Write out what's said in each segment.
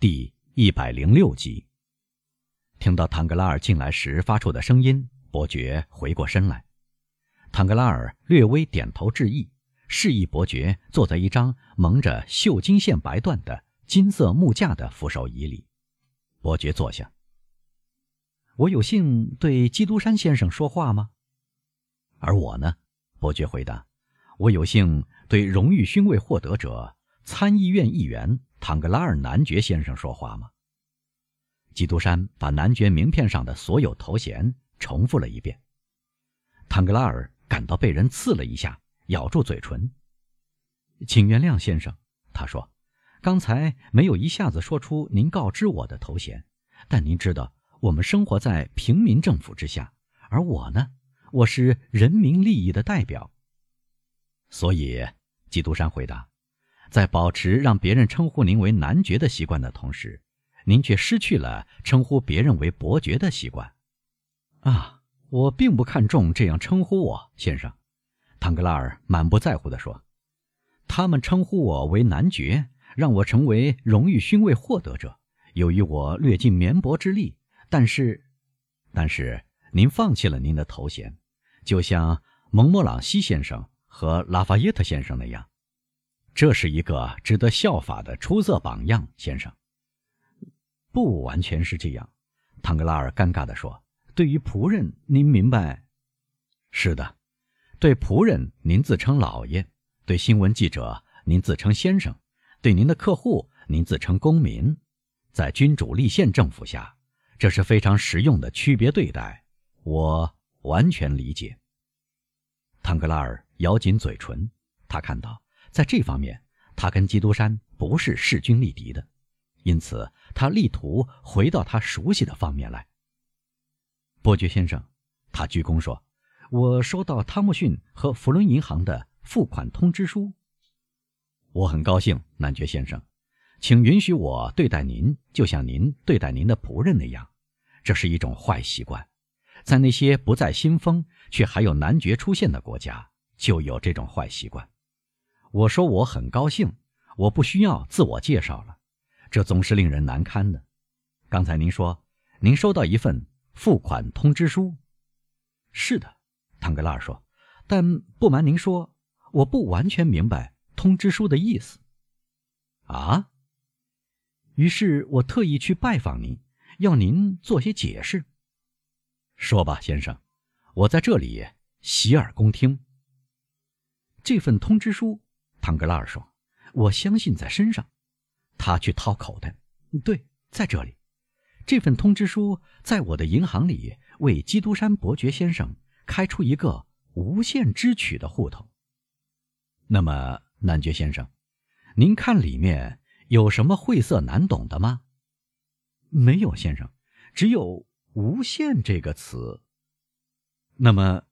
第一百零六集。听到唐格拉尔进来时发出的声音，伯爵回过身来。唐格拉尔略微点头致意，示意伯爵坐在一张蒙着绣金线白缎的金色木架的扶手椅里。伯爵坐下。我有幸对基督山先生说话吗？而我呢？伯爵回答：“我有幸对荣誉勋位获得者、参议院议员唐格拉尔男爵先生说话吗？”基督山把男爵名片上的所有头衔重复了一遍。唐格拉尔感到被人刺了一下，咬住嘴唇。“请原谅，先生。”他说，“刚才没有一下子说出您告知我的头衔，但您知道。”我们生活在平民政府之下，而我呢，我是人民利益的代表。所以，基督山回答，在保持让别人称呼您为男爵的习惯的同时，您却失去了称呼别人为伯爵的习惯。啊，我并不看重这样称呼我，先生。唐格拉尔满不在乎地说：“他们称呼我为男爵，让我成为荣誉勋位获得者，由于我略尽绵薄之力。”但是，但是您放弃了您的头衔，就像蒙莫朗西先生和拉法耶特先生那样，这是一个值得效法的出色榜样，先生。不完全是这样，唐格拉尔尴尬地说：“对于仆人，您明白？是的，对仆人您自称老爷，对新闻记者您自称先生，对您的客户您自称公民，在君主立宪政府下。”这是非常实用的区别对待，我完全理解。唐格拉尔咬紧嘴唇，他看到在这方面他跟基督山不是势均力敌的，因此他力图回到他熟悉的方面来。伯爵先生，他鞠躬说：“我收到汤姆逊和弗伦银行的付款通知书。我很高兴，男爵先生，请允许我对待您，就像您对待您的仆人那样。”这是一种坏习惯，在那些不再新风却还有男爵出现的国家，就有这种坏习惯。我说我很高兴，我不需要自我介绍了，这总是令人难堪的。刚才您说您收到一份付款通知书，是的，唐格拉尔说，但不瞒您说，我不完全明白通知书的意思。啊？于是我特意去拜访您。要您做些解释。说吧，先生，我在这里洗耳恭听。这份通知书，唐格拉尔说：“我相信在身上。”他去掏口袋，对，在这里。这份通知书在我的银行里为基督山伯爵先生开出一个无限支取的户头。那么，男爵先生，您看里面有什么晦涩难懂的吗？没有，先生，只有“无限”这个词。那么，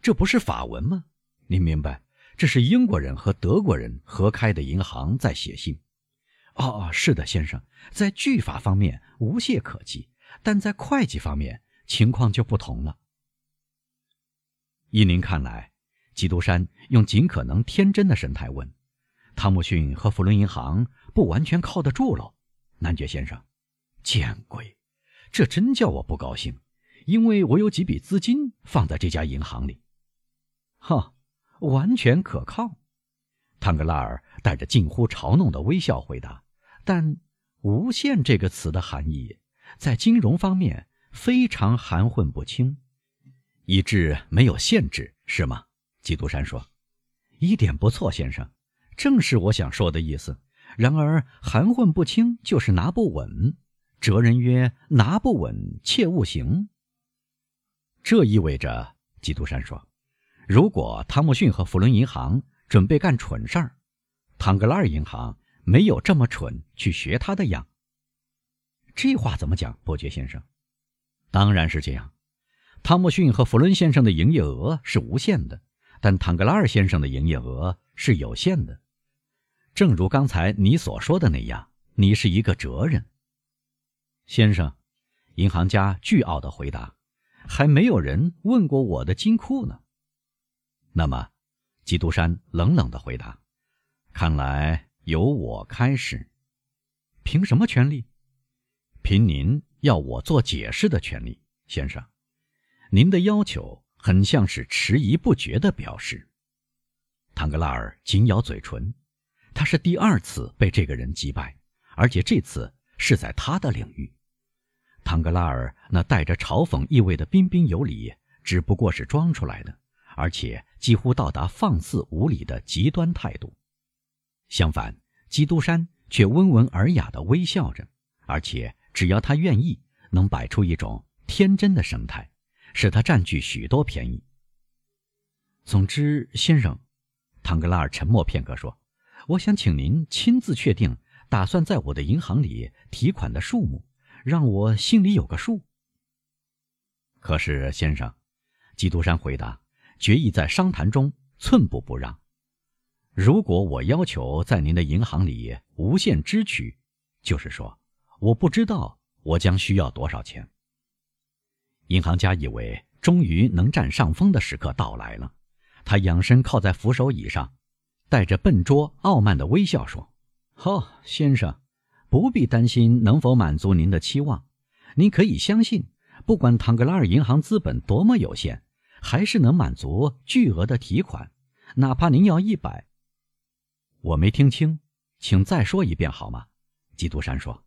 这不是法文吗？您明白，这是英国人和德国人合开的银行在写信。哦哦，是的，先生，在句法方面无懈可击，但在会计方面情况就不同了。依您看来，基督山用尽可能天真的神态问：“汤姆逊和弗伦银行不完全靠得住喽，男爵先生？”见鬼！这真叫我不高兴，因为我有几笔资金放在这家银行里。哈，完全可靠。唐格拉尔带着近乎嘲弄的微笑回答。但“无限”这个词的含义，在金融方面非常含混不清，以致没有限制，是吗？基督山说：“一点不错，先生，正是我想说的意思。然而含混不清就是拿不稳。”哲人曰：“拿不稳，切勿行。”这意味着，基督山说：“如果汤姆逊和弗伦银行准备干蠢事儿，唐格拉尔银行没有这么蠢去学他的样。”这话怎么讲，伯爵先生？当然是这样。汤姆逊和弗伦先生的营业额是无限的，但唐格拉尔先生的营业额是有限的。正如刚才你所说的那样，你是一个哲人。先生，银行家倨傲的回答：“还没有人问过我的金库呢。”那么，基督山冷冷的回答：“看来由我开始。”凭什么权利？凭您要我做解释的权利，先生。您的要求很像是迟疑不决的表示。唐格拉尔紧咬嘴唇，他是第二次被这个人击败，而且这次是在他的领域。唐格拉尔那带着嘲讽意味的彬彬有礼，只不过是装出来的，而且几乎到达放肆无礼的极端态度。相反，基督山却温文尔雅地微笑着，而且只要他愿意，能摆出一种天真的神态，使他占据许多便宜。总之，先生，唐格拉尔沉默片刻说：“我想请您亲自确定打算在我的银行里提款的数目。”让我心里有个数。可是，先生，基督山回答，决意在商谈中寸步不让。如果我要求在您的银行里无限支取，就是说，我不知道我将需要多少钱。银行家以为终于能占上风的时刻到来了，他仰身靠在扶手椅上，带着笨拙傲慢的微笑说：“哦，先生。”不必担心能否满足您的期望，您可以相信，不管唐格拉尔银行资本多么有限，还是能满足巨额的提款，哪怕您要一百。我没听清，请再说一遍好吗？基督山说：“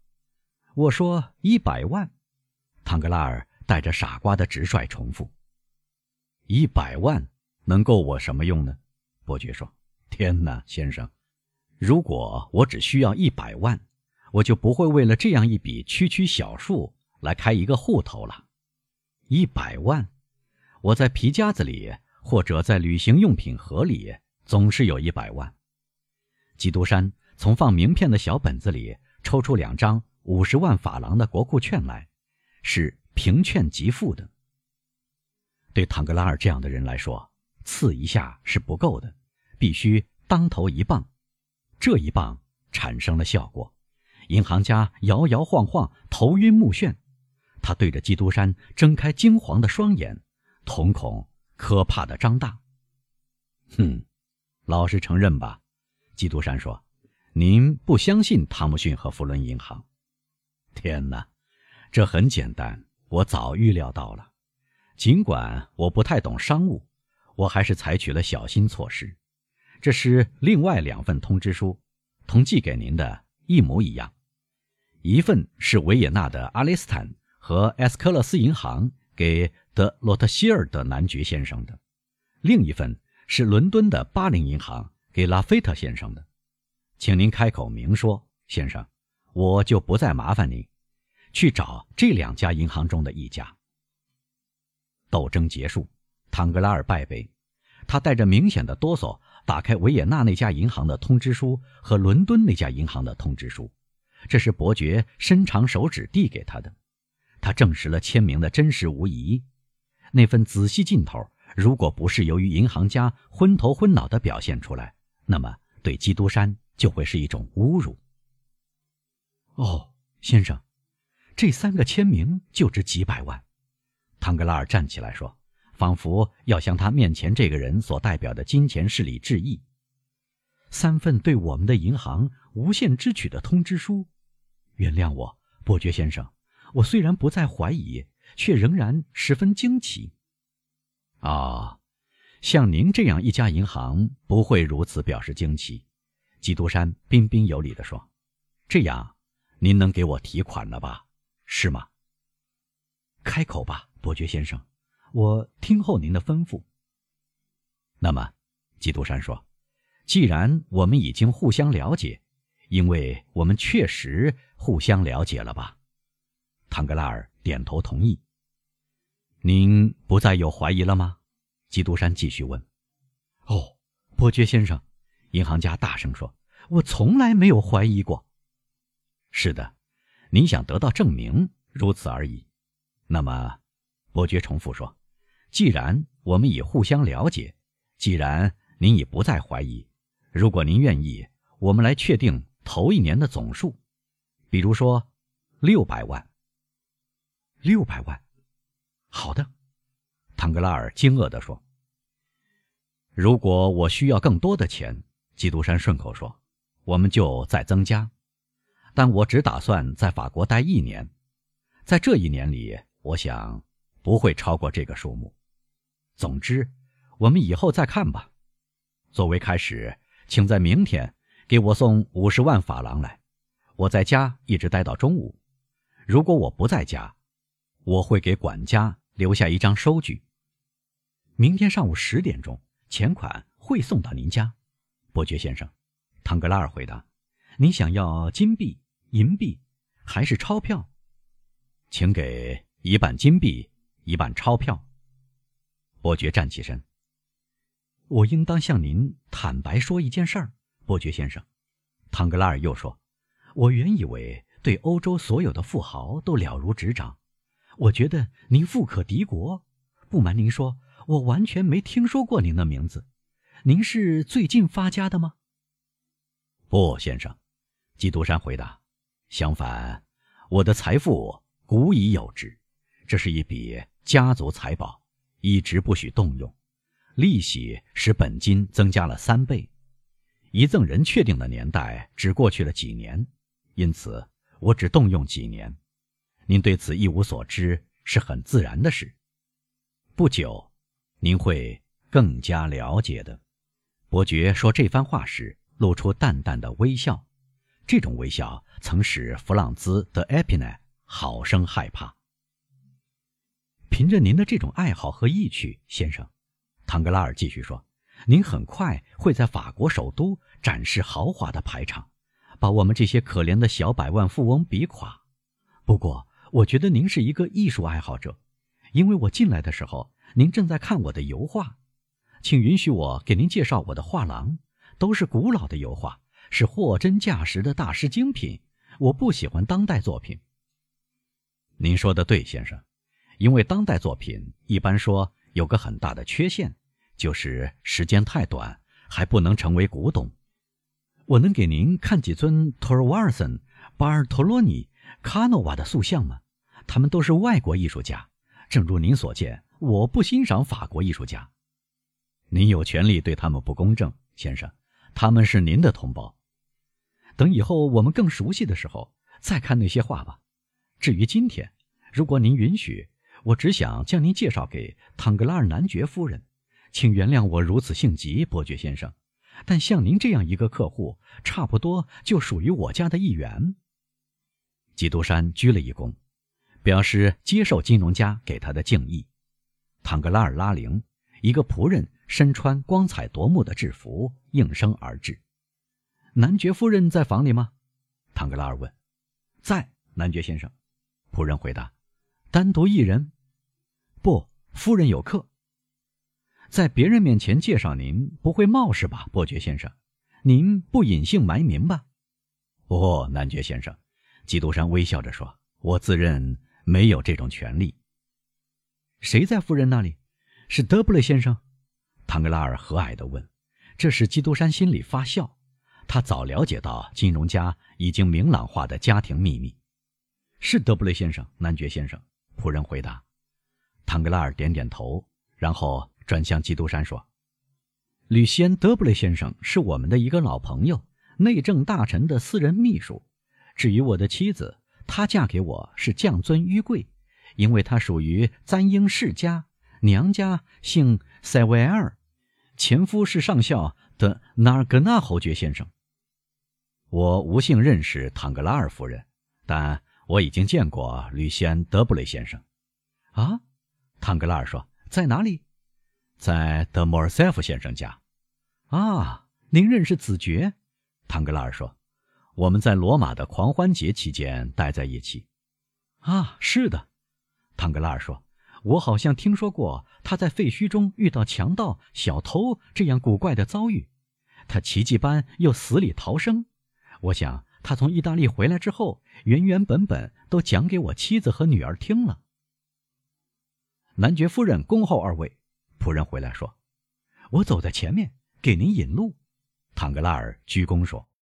我说一百万。”唐格拉尔带着傻瓜的直率重复：“一百万能够我什么用呢？”伯爵说：“天哪，先生，如果我只需要一百万。”我就不会为了这样一笔区区小数来开一个户头了。一百万，我在皮夹子里或者在旅行用品盒里总是有一百万。基督山从放名片的小本子里抽出两张五十万法郎的国库券来，是凭券即付的。对唐格拉尔这样的人来说，刺一下是不够的，必须当头一棒。这一棒产生了效果。银行家摇摇晃晃，头晕目眩。他对着基督山睁开金黄的双眼，瞳孔可怕的张大。哼，老实承认吧，基督山说：“您不相信汤姆逊和弗伦银行？”天哪，这很简单，我早预料到了。尽管我不太懂商务，我还是采取了小心措施。这是另外两份通知书，同寄给您的一模一样。一份是维也纳的阿雷斯坦和埃斯科勒斯银行给德洛特希尔德男爵先生的，另一份是伦敦的巴林银行给拉菲特先生的。请您开口明说，先生，我就不再麻烦您去找这两家银行中的一家。斗争结束，唐格拉尔败北，他带着明显的哆嗦打开维也纳那家银行的通知书和伦敦那家银行的通知书。这是伯爵伸长手指递给他的，他证实了签名的真实无疑。那份仔细劲头，如果不是由于银行家昏头昏脑的表现出来，那么对基督山就会是一种侮辱。哦，先生，这三个签名就值几百万。唐格拉尔站起来说，仿佛要向他面前这个人所代表的金钱势力致意。三份对我们的银行无限支取的通知书。原谅我，伯爵先生。我虽然不再怀疑，却仍然十分惊奇。啊，像您这样一家银行不会如此表示惊奇。基督山彬彬有礼地说：“这样，您能给我提款了吧？是吗？”开口吧，伯爵先生，我听候您的吩咐。那么，基督山说：“既然我们已经互相了解。”因为我们确实互相了解了吧？唐格拉尔点头同意。您不再有怀疑了吗？基督山继续问。哦，伯爵先生，银行家大声说：“我从来没有怀疑过。”是的，您想得到证明，如此而已。那么，伯爵重复说：“既然我们已互相了解，既然您已不再怀疑，如果您愿意，我们来确定。”头一年的总数，比如说六百万。六百万，好的，唐格拉尔惊愕地说。如果我需要更多的钱，基督山顺口说，我们就再增加。但我只打算在法国待一年，在这一年里，我想不会超过这个数目。总之，我们以后再看吧。作为开始，请在明天给我送五十万法郎来。我在家一直待到中午。如果我不在家，我会给管家留下一张收据。明天上午十点钟，钱款会送到您家，伯爵先生。唐格拉尔回答：“你想要金币？”银币还是钞票，请给一半金币，一半钞票。伯爵站起身。我应当向您坦白说一件事儿，伯爵先生。唐格拉尔又说：“我原以为对欧洲所有的富豪都了如指掌，我觉得您富可敌国。不瞒您说，我完全没听说过您的名字。您是最近发家的吗？”“不，先生。”基督山回答。相反，我的财富古已有之，这是一笔家族财宝，一直不许动用。利息使本金增加了三倍。遗赠人确定的年代只过去了几年，因此我只动用几年。您对此一无所知是很自然的事。不久，您会更加了解的。伯爵说这番话时，露出淡淡的微笑。这种微笑曾使弗朗兹·德·埃皮奈好生害怕。凭着您的这种爱好和意趣，先生，唐格拉尔继续说：“您很快会在法国首都展示豪华的排场，把我们这些可怜的小百万富翁比垮。不过，我觉得您是一个艺术爱好者，因为我进来的时候，您正在看我的油画。请允许我给您介绍我的画廊，都是古老的油画。”是货真价实的大师精品。我不喜欢当代作品。您说的对，先生，因为当代作品一般说有个很大的缺陷，就是时间太短，还不能成为古董。我能给您看几尊托尔瓦尔森、巴尔托罗尼、卡诺瓦的塑像吗？他们都是外国艺术家。正如您所见，我不欣赏法国艺术家。您有权利对他们不公正，先生，他们是您的同胞。等以后我们更熟悉的时候再看那些画吧。至于今天，如果您允许，我只想将您介绍给唐格拉尔男爵夫人。请原谅我如此性急，伯爵先生，但像您这样一个客户，差不多就属于我家的一员。基督山鞠了一躬，表示接受金融家给他的敬意。唐格拉尔拉铃，一个仆人身穿光彩夺目的制服应声而至。男爵夫人在房里吗？唐格拉尔问。在，男爵先生。仆人回答。单独一人？不，夫人有客。在别人面前介绍您不会冒失吧，伯爵先生？您不隐姓埋名吧？哦，男爵先生。基督山微笑着说：“我自认没有这种权利。”谁在夫人那里？是德布雷先生？唐格拉尔和蔼地问。这使基督山心里发笑。他早了解到金融家已经明朗化的家庭秘密，是德布雷先生，男爵先生。仆人回答。唐格拉尔点点头，然后转向基督山说：“吕西安·德布雷先生是我们的一个老朋友，内政大臣的私人秘书。至于我的妻子，她嫁给我是降尊于贵，因为她属于簪缨世家，娘家姓塞维尔，前夫是上校的纳尔格纳侯爵先生。”我无幸认识唐格拉尔夫人，但我已经见过吕西安·德布雷先生。啊，唐格拉尔说，在哪里？在德莫尔塞夫先生家。啊，您认识子爵？唐格拉尔说，我们在罗马的狂欢节期间待在一起。啊，是的，唐格拉尔说，我好像听说过他在废墟中遇到强盗、小偷这样古怪的遭遇，他奇迹般又死里逃生。我想，他从意大利回来之后，原原本本都讲给我妻子和女儿听了。男爵夫人恭候二位。仆人回来说：“我走在前面，给您引路。”唐格拉尔鞠躬说。